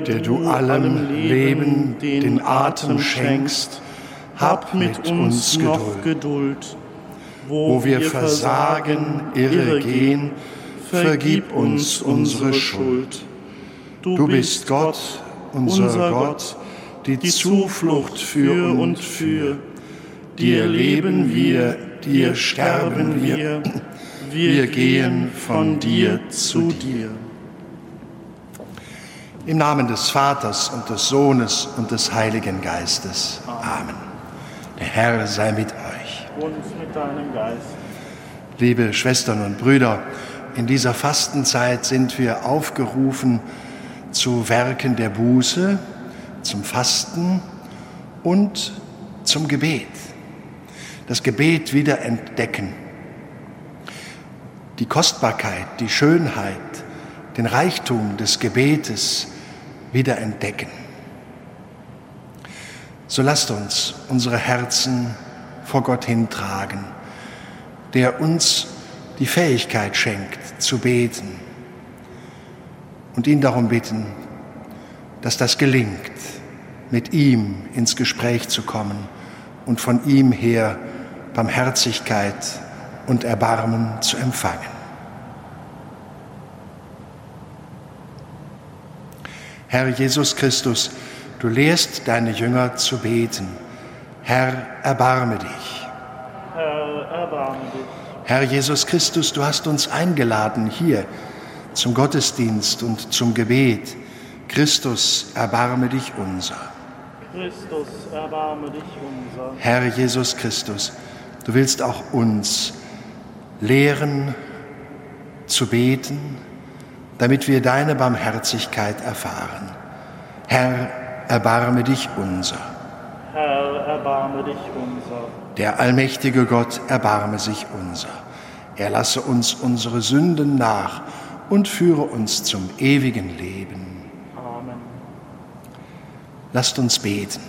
der, der du allem Leben den Atem schenkst, hab mit uns noch Geduld. Wo wir versagen, irre gehen, vergib uns unsere Schuld. Du bist Gott, unser Gott, die Zuflucht für und für. Dir leben wir, dir sterben wir, wir gehen von dir zu dir. Im Namen des Vaters und des Sohnes und des Heiligen Geistes. Amen. Der Herr sei mit euch. Und mit deinem Geist. Liebe Schwestern und Brüder, in dieser Fastenzeit sind wir aufgerufen zu Werken der Buße, zum Fasten und zum Gebet. Das Gebet wieder entdecken. Die Kostbarkeit, die Schönheit, den Reichtum des Gebetes wieder entdecken. So lasst uns unsere Herzen vor Gott hintragen, der uns die Fähigkeit schenkt zu beten und ihn darum bitten, dass das gelingt, mit ihm ins Gespräch zu kommen und von ihm her Barmherzigkeit und Erbarmen zu empfangen. Herr Jesus Christus, du lehrst deine Jünger zu beten. Herr, erbarme dich. Herr, erbarme dich. Herr Jesus Christus, du hast uns eingeladen hier zum Gottesdienst und zum Gebet. Christus, erbarme dich unser. Christus, erbarme dich unser. Herr Jesus Christus, du willst auch uns lehren zu beten, damit wir deine Barmherzigkeit erfahren. Herr, erbarme dich unser. Herr, erbarme dich unser. Der allmächtige Gott erbarme sich unser. Er lasse uns unsere Sünden nach und führe uns zum ewigen Leben. Amen. Lasst uns beten.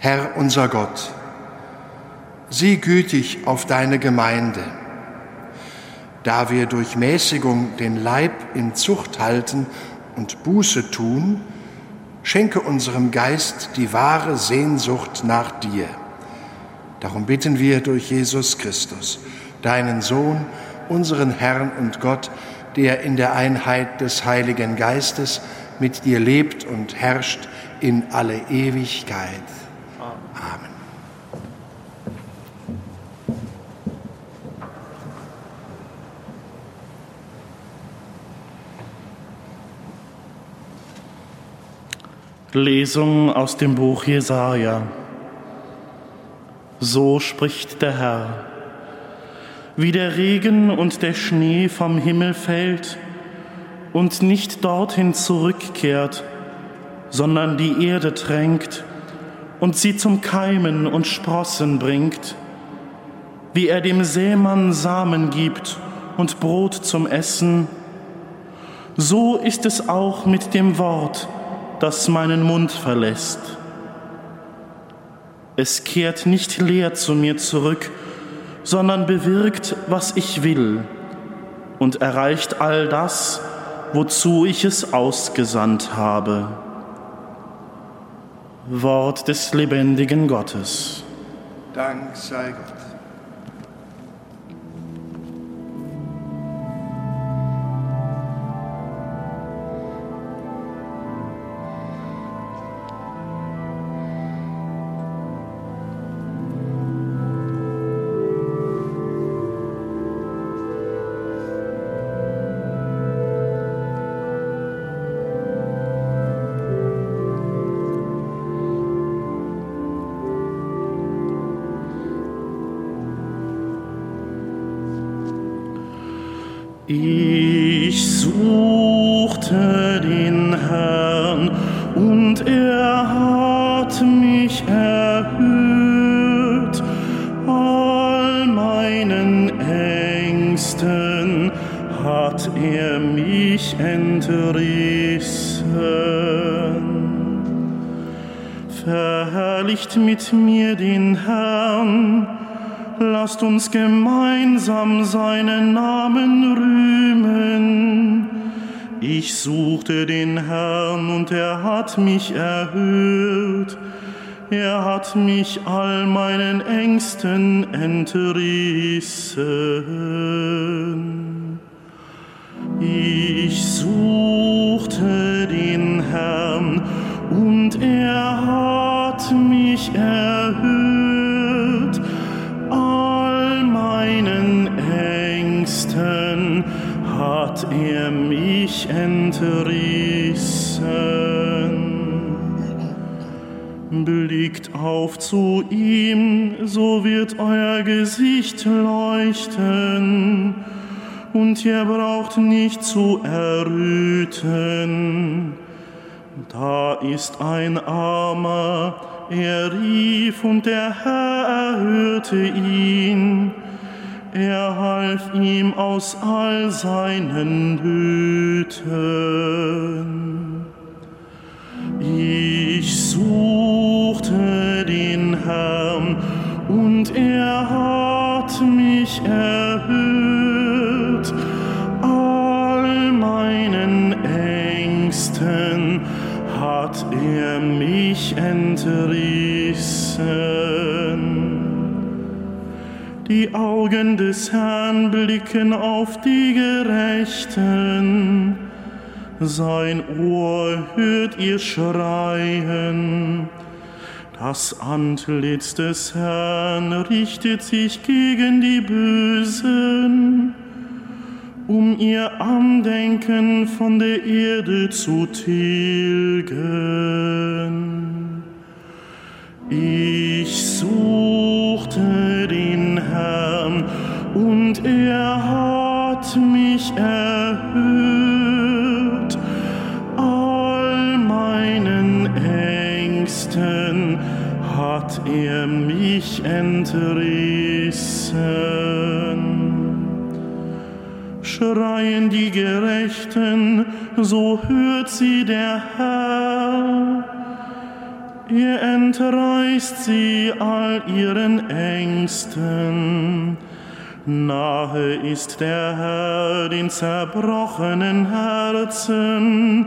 Herr unser Gott, sieh gütig auf deine Gemeinde da wir durch Mäßigung den Leib in Zucht halten und Buße tun, schenke unserem Geist die wahre Sehnsucht nach dir. Darum bitten wir durch Jesus Christus, deinen Sohn, unseren Herrn und Gott, der in der Einheit des Heiligen Geistes mit dir lebt und herrscht in alle Ewigkeit. Lesung aus dem Buch Jesaja. So spricht der Herr. Wie der Regen und der Schnee vom Himmel fällt und nicht dorthin zurückkehrt, sondern die Erde tränkt und sie zum Keimen und Sprossen bringt, wie er dem Sämann Samen gibt und Brot zum Essen, so ist es auch mit dem Wort, das meinen Mund verlässt. Es kehrt nicht leer zu mir zurück, sondern bewirkt, was ich will und erreicht all das, wozu ich es ausgesandt habe. Wort des lebendigen Gottes. Dank sei Gott. Hat er mich entrissen. Verherrlicht mit mir den Herrn lasst uns gemeinsam seinen Namen rühmen. Ich suchte den Herrn und er hat mich erhört. Er hat mich all meinen Ängsten entrissen. Ich suchte den Herrn und er hat mich erhört. All meinen Ängsten hat er mich entrissen. Blickt auf zu ihm, so wird euer Gesicht leuchten, und ihr braucht nicht zu erröten. Da ist ein Armer, er rief und der Herr erhörte ihn. Er half ihm aus all seinen Nöten. Ich suchte mich entrissen. Die Augen des Herrn blicken auf die Gerechten sein Ohr hört ihr Schreien. Das Antlitz des Herrn richtet sich gegen die Bösen, um ihr Andenken von der Erde zu tilgen. Ich suchte den Herrn und er hat mich erhört. Ängsten hat er mich entrissen. Schreien die Gerechten, so hört sie der Herr. Er entreißt sie all ihren Ängsten. Nahe ist der Herr den zerbrochenen Herzen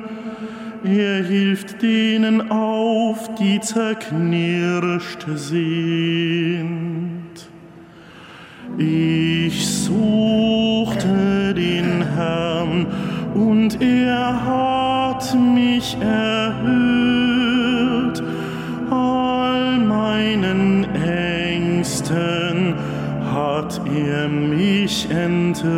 er hilft denen auf, die zerknirscht sind. Ich suchte den Herrn und er hat mich erhört. All meinen Ängsten hat er mich entrissen.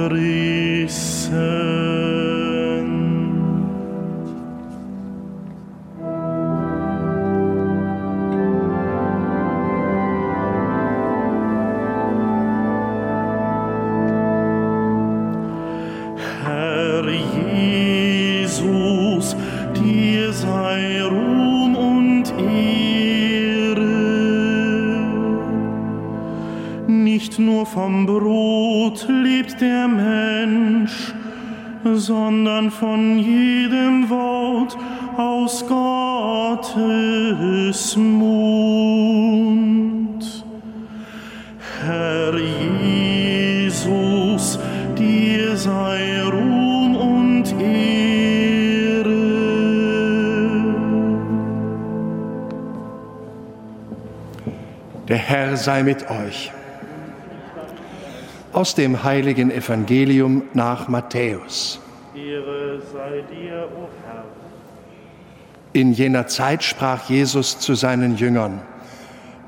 Vom Brot lebt der Mensch, sondern von jedem Wort aus Gottes Mund. Herr Jesus, dir sei Ruhm und Ehre. Der Herr sei mit euch aus dem heiligen Evangelium nach Matthäus. Ehre sei dir, o Herr. In jener Zeit sprach Jesus zu seinen Jüngern,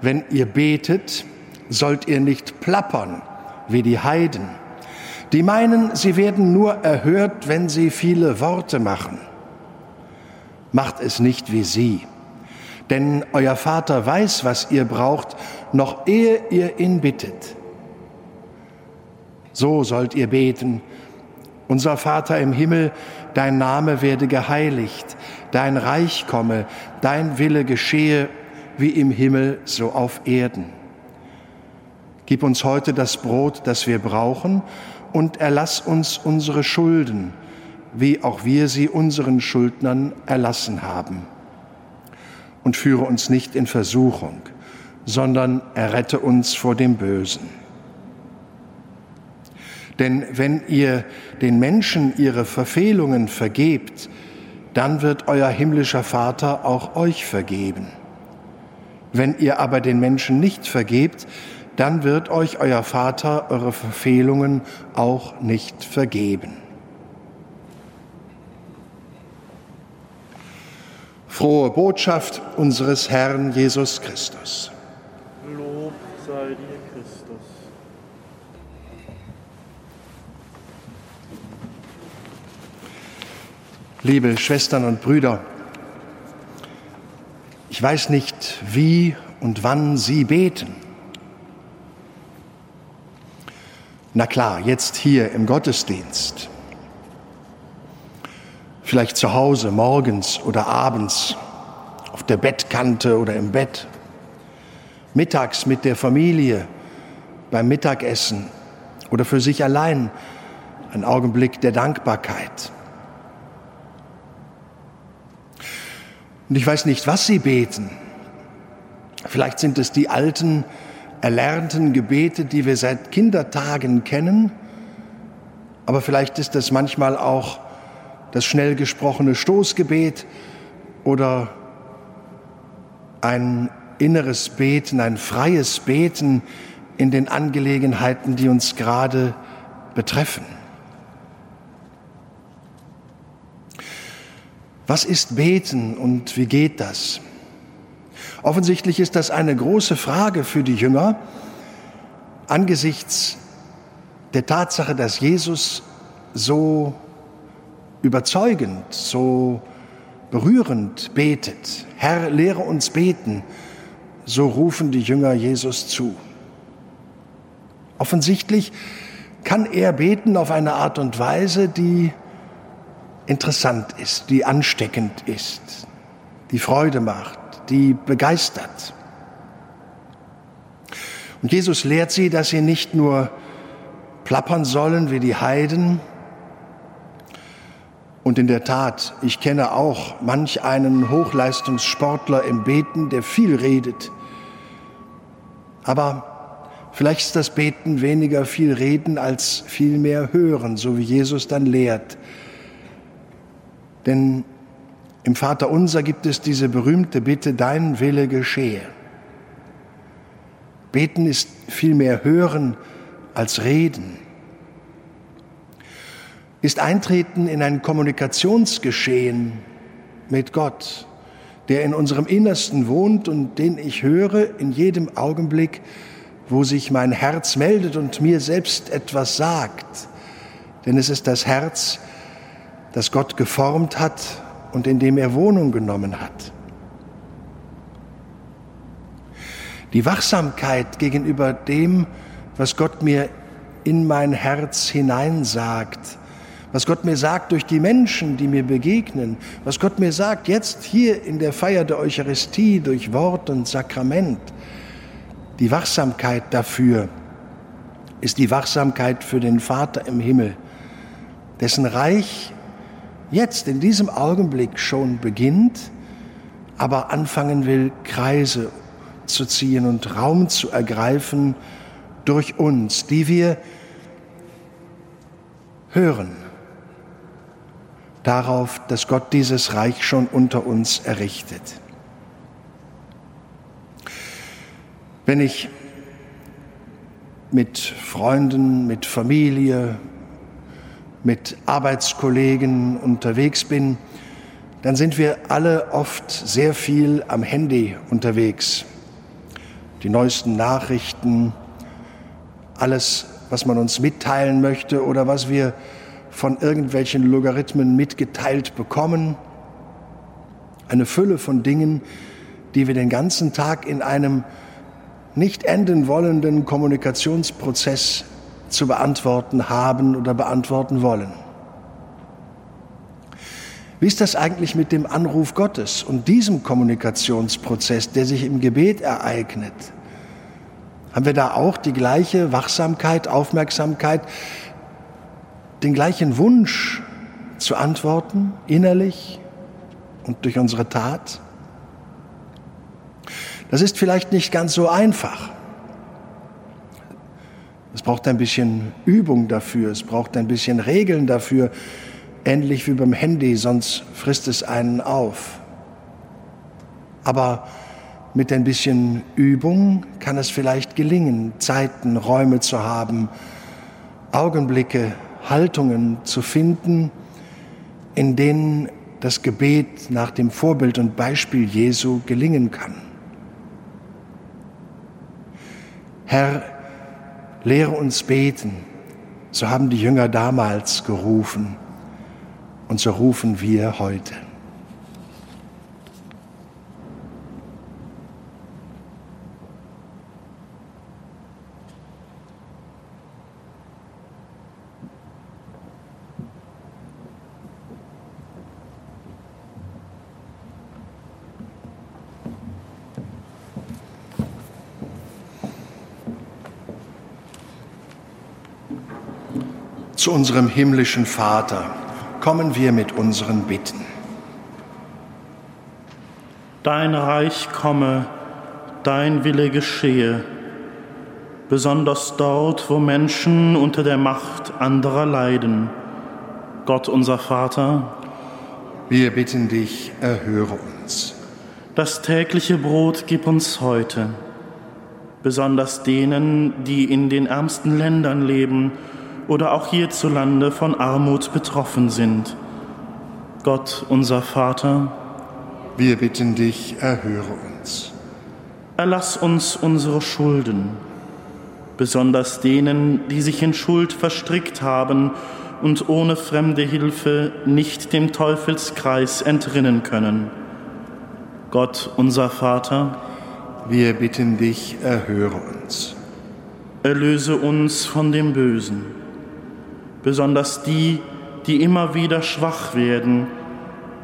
wenn ihr betet, sollt ihr nicht plappern wie die Heiden. Die meinen, sie werden nur erhört, wenn sie viele Worte machen. Macht es nicht wie sie, denn euer Vater weiß, was ihr braucht, noch ehe ihr ihn bittet. So sollt ihr beten. Unser Vater im Himmel, dein Name werde geheiligt, dein Reich komme, dein Wille geschehe, wie im Himmel, so auf Erden. Gib uns heute das Brot, das wir brauchen, und erlass uns unsere Schulden, wie auch wir sie unseren Schuldnern erlassen haben. Und führe uns nicht in Versuchung, sondern errette uns vor dem Bösen. Denn wenn ihr den Menschen ihre Verfehlungen vergebt, dann wird euer himmlischer Vater auch euch vergeben. Wenn ihr aber den Menschen nicht vergebt, dann wird euch euer Vater eure Verfehlungen auch nicht vergeben. Frohe Botschaft unseres Herrn Jesus Christus. Lob sei dir, Christus. Liebe Schwestern und Brüder, ich weiß nicht, wie und wann Sie beten. Na klar, jetzt hier im Gottesdienst. Vielleicht zu Hause, morgens oder abends, auf der Bettkante oder im Bett. Mittags mit der Familie, beim Mittagessen oder für sich allein. Ein Augenblick der Dankbarkeit. Und ich weiß nicht, was Sie beten. Vielleicht sind es die alten, erlernten Gebete, die wir seit Kindertagen kennen, aber vielleicht ist es manchmal auch das schnell gesprochene Stoßgebet oder ein inneres Beten, ein freies Beten in den Angelegenheiten, die uns gerade betreffen. Was ist Beten und wie geht das? Offensichtlich ist das eine große Frage für die Jünger angesichts der Tatsache, dass Jesus so überzeugend, so berührend betet. Herr, lehre uns beten. So rufen die Jünger Jesus zu. Offensichtlich kann er beten auf eine Art und Weise, die interessant ist, die ansteckend ist, die Freude macht, die begeistert. Und Jesus lehrt sie, dass sie nicht nur plappern sollen wie die Heiden. Und in der Tat, ich kenne auch manch einen Hochleistungssportler im Beten, der viel redet. Aber vielleicht ist das Beten weniger viel reden als viel mehr hören, so wie Jesus dann lehrt. Denn im Vater unser gibt es diese berühmte Bitte, dein Wille geschehe. Beten ist viel mehr hören als reden. Ist Eintreten in ein Kommunikationsgeschehen mit Gott, der in unserem Innersten wohnt und den ich höre in jedem Augenblick, wo sich mein Herz meldet und mir selbst etwas sagt. Denn es ist das Herz, das Gott geformt hat und in dem er Wohnung genommen hat. Die Wachsamkeit gegenüber dem, was Gott mir in mein Herz hineinsagt, was Gott mir sagt durch die Menschen, die mir begegnen, was Gott mir sagt jetzt hier in der Feier der Eucharistie durch Wort und Sakrament. Die Wachsamkeit dafür ist die Wachsamkeit für den Vater im Himmel, dessen Reich jetzt in diesem Augenblick schon beginnt, aber anfangen will, Kreise zu ziehen und Raum zu ergreifen durch uns, die wir hören darauf, dass Gott dieses Reich schon unter uns errichtet. Wenn ich mit Freunden, mit Familie, mit Arbeitskollegen unterwegs bin, dann sind wir alle oft sehr viel am Handy unterwegs. Die neuesten Nachrichten, alles, was man uns mitteilen möchte oder was wir von irgendwelchen Logarithmen mitgeteilt bekommen. Eine Fülle von Dingen, die wir den ganzen Tag in einem nicht enden wollenden Kommunikationsprozess zu beantworten haben oder beantworten wollen. Wie ist das eigentlich mit dem Anruf Gottes und diesem Kommunikationsprozess, der sich im Gebet ereignet? Haben wir da auch die gleiche Wachsamkeit, Aufmerksamkeit, den gleichen Wunsch zu antworten, innerlich und durch unsere Tat? Das ist vielleicht nicht ganz so einfach. Es braucht ein bisschen Übung dafür, es braucht ein bisschen Regeln dafür, ähnlich wie beim Handy, sonst frisst es einen auf. Aber mit ein bisschen Übung kann es vielleicht gelingen, Zeiten, Räume zu haben, Augenblicke, Haltungen zu finden, in denen das Gebet nach dem Vorbild und Beispiel Jesu gelingen kann. Herr, lehre uns beten, so haben die Jünger damals gerufen und so rufen wir heute. Zu unserem himmlischen Vater kommen wir mit unseren Bitten. Dein Reich komme, dein Wille geschehe, besonders dort, wo Menschen unter der Macht anderer leiden. Gott unser Vater, wir bitten dich, erhöre uns. Das tägliche Brot gib uns heute, besonders denen, die in den ärmsten Ländern leben, oder auch hierzulande von Armut betroffen sind. Gott, unser Vater, wir bitten dich, erhöre uns. Erlass uns unsere Schulden, besonders denen, die sich in Schuld verstrickt haben und ohne fremde Hilfe nicht dem Teufelskreis entrinnen können. Gott, unser Vater, wir bitten dich, erhöre uns. Erlöse uns von dem Bösen besonders die, die immer wieder schwach werden,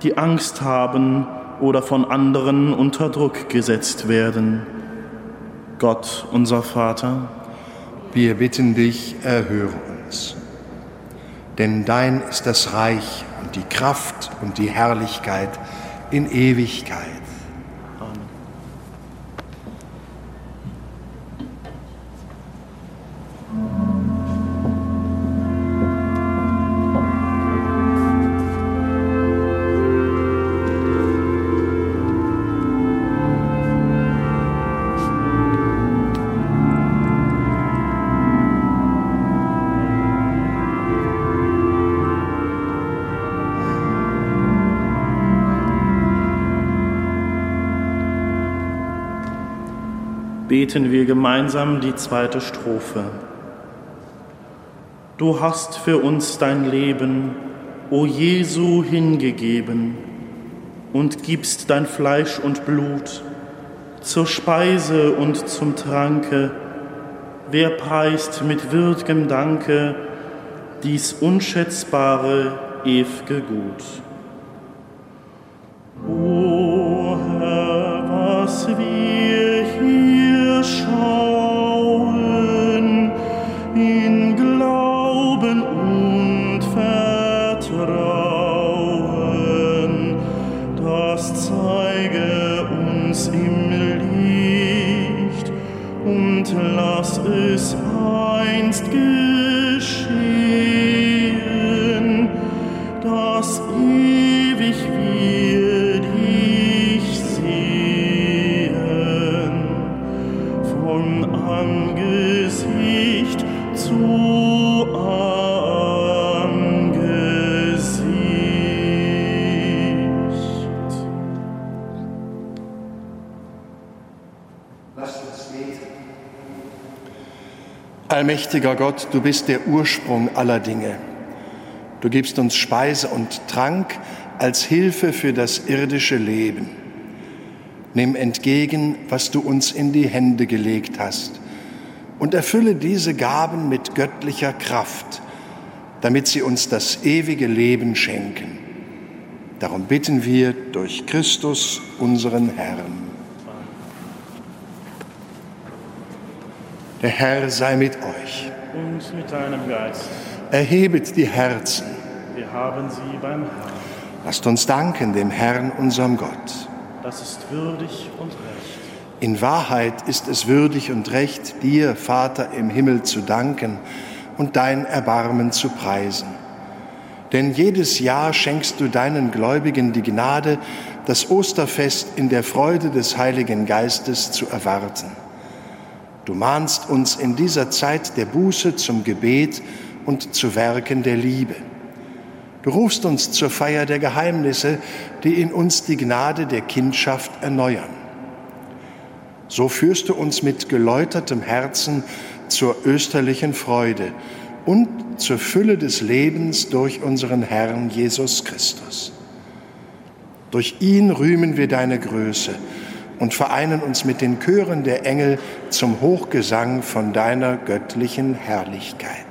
die Angst haben oder von anderen unter Druck gesetzt werden. Gott, unser Vater, wir bitten dich, erhöre uns. Denn dein ist das Reich und die Kraft und die Herrlichkeit in Ewigkeit. Beten wir gemeinsam die zweite Strophe. Du hast für uns dein Leben, o Jesu, hingegeben und gibst dein Fleisch und Blut zur Speise und zum Tranke. Wer preist mit würdigem Danke dies unschätzbare, ew'ge Gut? Lass es einst Allmächtiger Gott, du bist der Ursprung aller Dinge. Du gibst uns Speise und Trank als Hilfe für das irdische Leben. Nimm entgegen, was du uns in die Hände gelegt hast, und erfülle diese Gaben mit göttlicher Kraft, damit sie uns das ewige Leben schenken. Darum bitten wir durch Christus, unseren Herrn. Der Herr sei mit euch. Und mit deinem Geist. Erhebet die Herzen. Wir haben sie beim Herrn. Lasst uns danken dem Herrn, unserem Gott. Das ist würdig und recht. In Wahrheit ist es würdig und recht, dir, Vater im Himmel, zu danken und dein Erbarmen zu preisen. Denn jedes Jahr schenkst du deinen Gläubigen die Gnade, das Osterfest in der Freude des Heiligen Geistes zu erwarten. Du mahnst uns in dieser Zeit der Buße zum Gebet und zu Werken der Liebe. Du rufst uns zur Feier der Geheimnisse, die in uns die Gnade der Kindschaft erneuern. So führst du uns mit geläutertem Herzen zur österlichen Freude und zur Fülle des Lebens durch unseren Herrn Jesus Christus. Durch ihn rühmen wir deine Größe und vereinen uns mit den Chören der Engel zum Hochgesang von deiner göttlichen Herrlichkeit.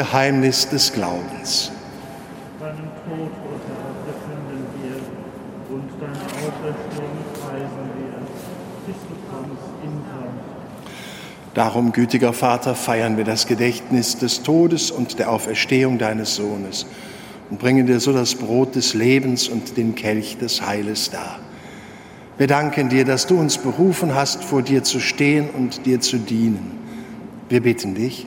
Geheimnis des Glaubens. Deinen Tod, O Herr, befinden wir und deine Auferstehung preisen wir, bis du kommst in Glanz. Darum, gütiger Vater, feiern wir das Gedächtnis des Todes und der Auferstehung deines Sohnes und bringen dir so das Brot des Lebens und den Kelch des Heiles dar. Wir danken dir, dass du uns berufen hast, vor dir zu stehen und dir zu dienen. Wir bitten dich,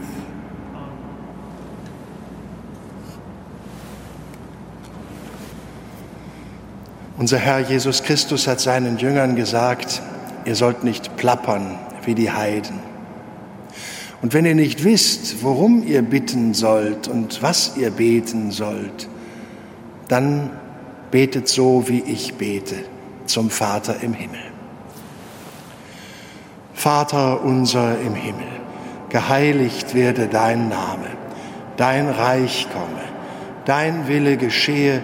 Unser Herr Jesus Christus hat seinen Jüngern gesagt, ihr sollt nicht plappern wie die Heiden. Und wenn ihr nicht wisst, worum ihr bitten sollt und was ihr beten sollt, dann betet so, wie ich bete, zum Vater im Himmel. Vater unser im Himmel, geheiligt werde dein Name, dein Reich komme, dein Wille geschehe,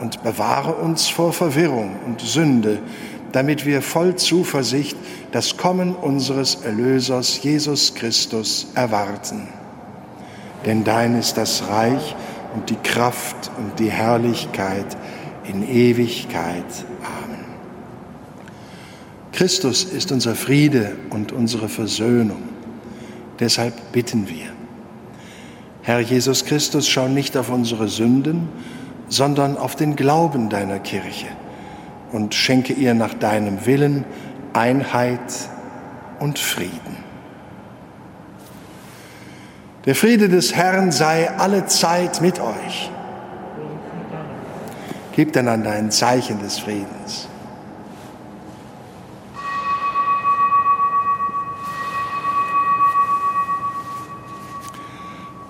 und bewahre uns vor Verwirrung und Sünde, damit wir voll Zuversicht das Kommen unseres Erlösers Jesus Christus erwarten. Denn dein ist das Reich und die Kraft und die Herrlichkeit in Ewigkeit. Amen. Christus ist unser Friede und unsere Versöhnung. Deshalb bitten wir. Herr Jesus Christus, schau nicht auf unsere Sünden, sondern auf den Glauben deiner Kirche und schenke ihr nach deinem Willen Einheit und Frieden. Der Friede des Herrn sei alle Zeit mit euch. Gebt einander ein Zeichen des Friedens.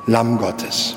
Lamm Gottes,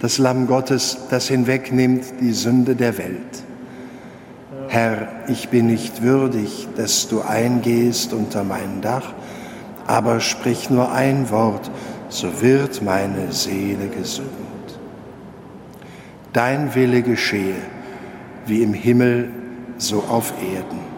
das Lamm Gottes, das hinwegnimmt die Sünde der Welt. Herr, ich bin nicht würdig, dass du eingehst unter mein Dach, aber sprich nur ein Wort, so wird meine Seele gesund. Dein Wille geschehe, wie im Himmel, so auf Erden.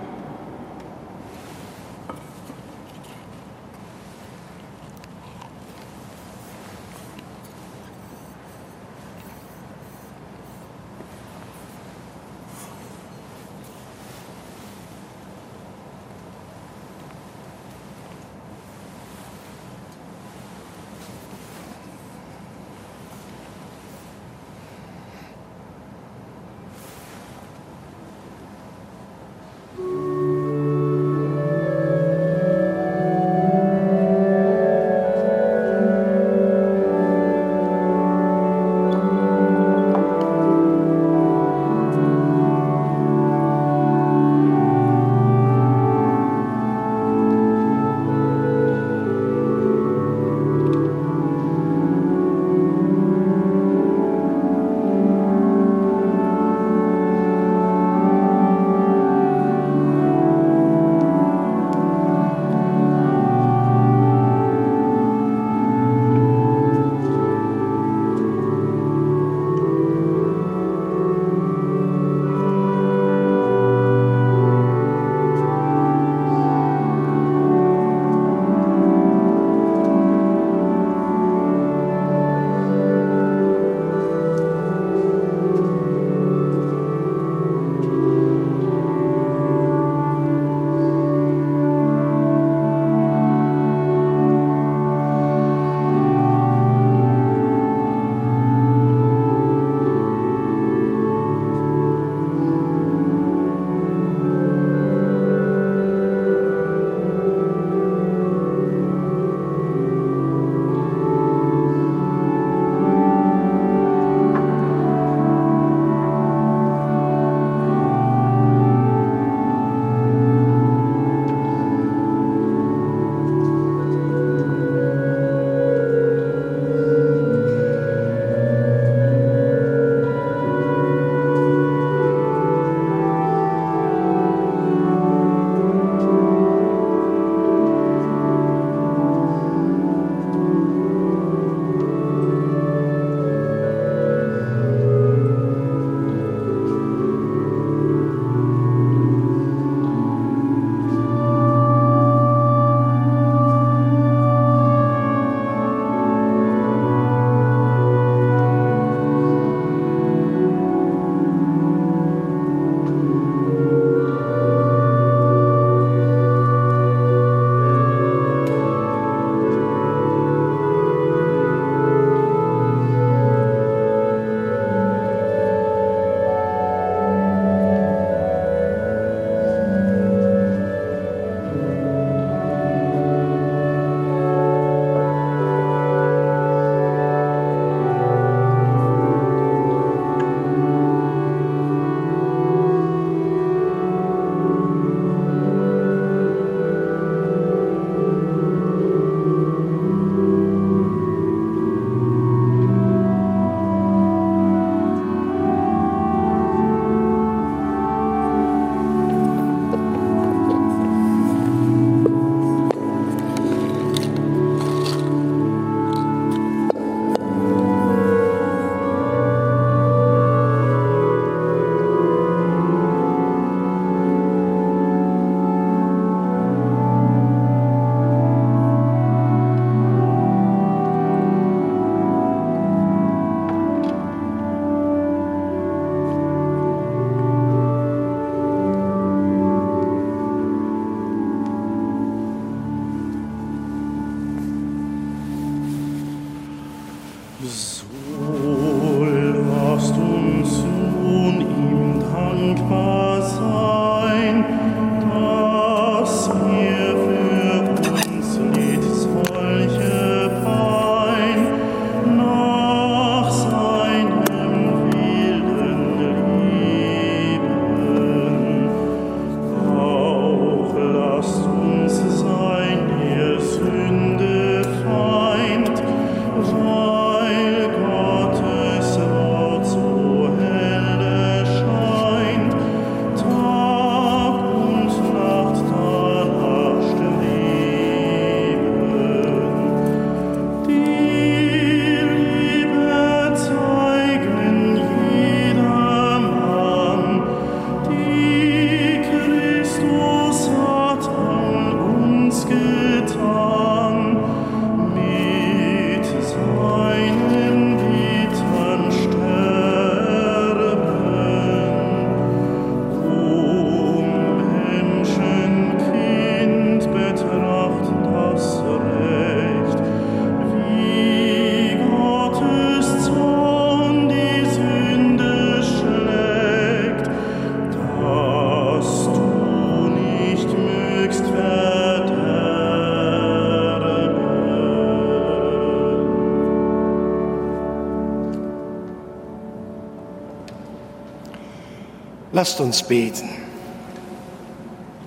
Lasst uns beten.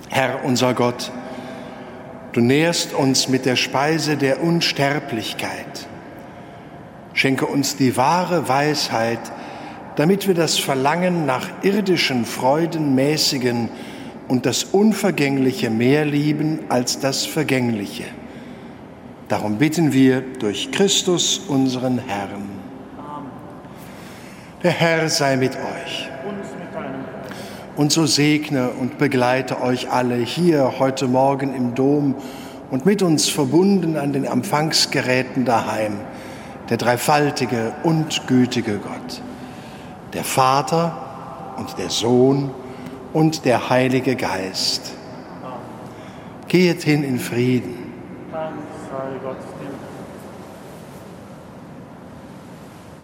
Herr unser Gott, du nährst uns mit der Speise der Unsterblichkeit. Schenke uns die wahre Weisheit, damit wir das Verlangen nach irdischen Freuden mäßigen und das Unvergängliche mehr lieben als das Vergängliche. Darum bitten wir durch Christus unseren Herrn. Der Herr sei mit euch. Und so segne und begleite euch alle hier heute Morgen im Dom und mit uns verbunden an den Empfangsgeräten daheim, der dreifaltige und gütige Gott, der Vater und der Sohn und der Heilige Geist. Geht hin in Frieden.